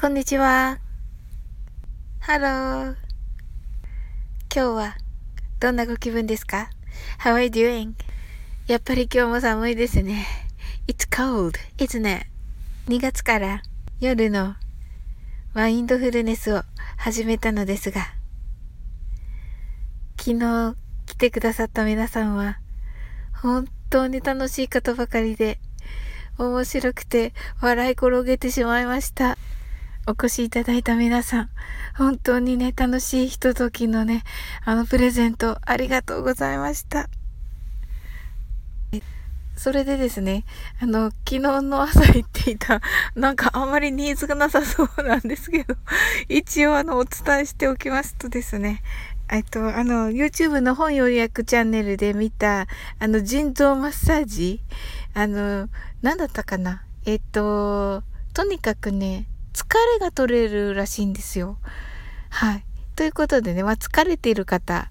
こんにちは。 Hello。今日はどんなご気分ですか ?How are you doing? やっぱり今日も寒いですね。It's cold, isn't it? 2月から夜のマインドフルネスを始めたのですが、昨日来てくださった皆さんは本当に楽しい方ばかりで面白くて笑い転げてしまいました。お越しいただいた皆さん、本当にね、楽しいひとときのね、あのプレゼントありがとうございました。それでですね、あの、昨日の朝言っていた、なんかあんまりニーズがなさそうなんですけど、一応あの、お伝えしておきますとですね、えっと、あの、YouTube の本予約チャンネルで見た、あの、腎臓マッサージ、あの、何だったかなえっと、とにかくね、疲れが取れるらしいんですよ。はい。ということでね、まあ、疲れている方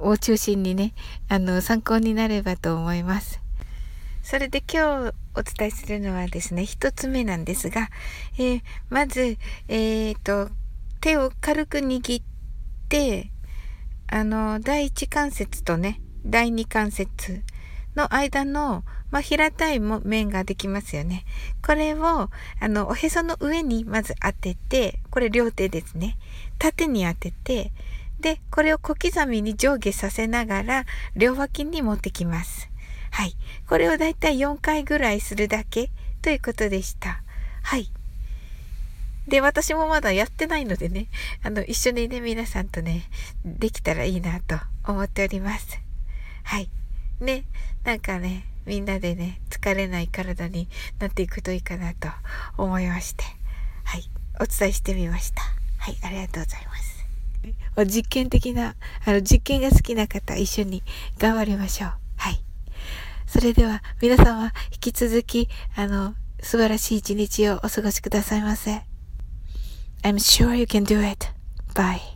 を中心にね、あの、参考になればと思います。それで今日お伝えするのはですね、一つ目なんですが、えー、まず、えっ、ー、と、手を軽く握って、あの、第一関節とね、第二関節の間の、まあ、平たい面ができますよね。これを、あの、おへその上にまず当てて、これ両手ですね。縦に当てて、で、これを小刻みに上下させながら、両脇に持ってきます。はい。これをだいたい4回ぐらいするだけということでした。はい。で、私もまだやってないのでね、あの、一緒にね、皆さんとね、できたらいいなと思っております。はい。ね、なんかね、みんなでね、疲れない体になっていくといいかなと思いまして、はい、お伝えしてみました。はい、ありがとうございます。実験的な、あの、実験が好きな方、一緒に頑張りましょう。はい。それでは、皆様、引き続き、あの、素晴らしい一日をお過ごしくださいませ。I'm sure you can do it. Bye.